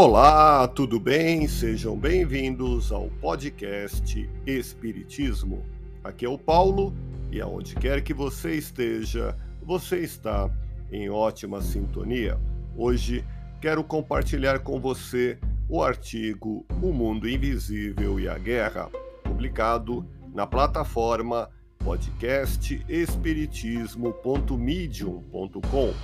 Olá, tudo bem? Sejam bem-vindos ao podcast Espiritismo. Aqui é o Paulo e aonde quer que você esteja, você está em ótima sintonia. Hoje quero compartilhar com você o artigo O Mundo Invisível e a Guerra, publicado na plataforma podcastespiritismo.medium.com.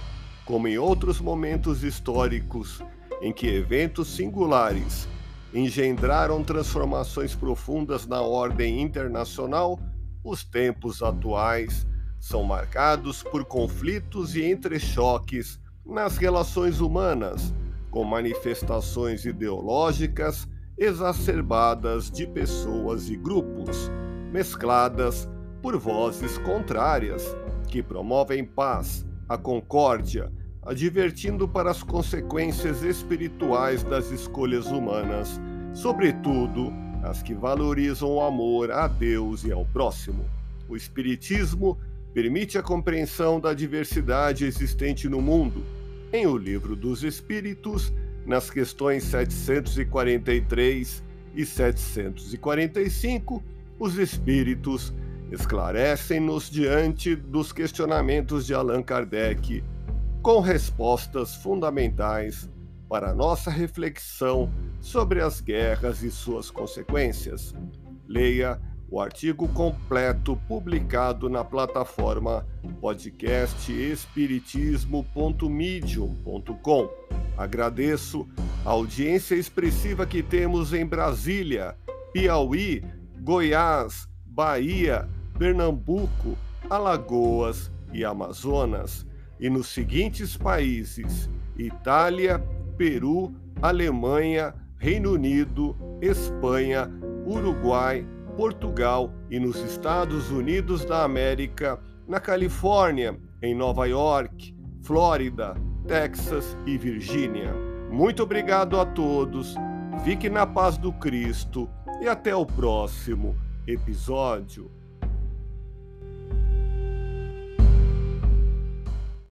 Como em outros momentos históricos, em que eventos singulares engendraram transformações profundas na ordem internacional, os tempos atuais são marcados por conflitos e entrechoques nas relações humanas, com manifestações ideológicas exacerbadas de pessoas e grupos, mescladas por vozes contrárias que promovem paz, a concórdia, advertindo para as consequências espirituais das escolhas humanas, sobretudo as que valorizam o amor a Deus e ao próximo. O Espiritismo permite a compreensão da diversidade existente no mundo. Em O Livro dos Espíritos, nas questões 743 e 745, os Espíritos esclarecem-nos diante dos questionamentos de Allan Kardec com respostas fundamentais para nossa reflexão sobre as guerras e suas consequências. Leia o artigo completo publicado na plataforma podcastespiritismo.medium.com. Agradeço a audiência expressiva que temos em Brasília, Piauí, Goiás, Bahia, Pernambuco, Alagoas e Amazonas e nos seguintes países: Itália, Peru, Alemanha, Reino Unido, Espanha, Uruguai, Portugal e nos Estados Unidos da América, na Califórnia, em Nova York, Flórida, Texas e Virgínia. Muito obrigado a todos, fique na paz do Cristo e até o próximo episódio.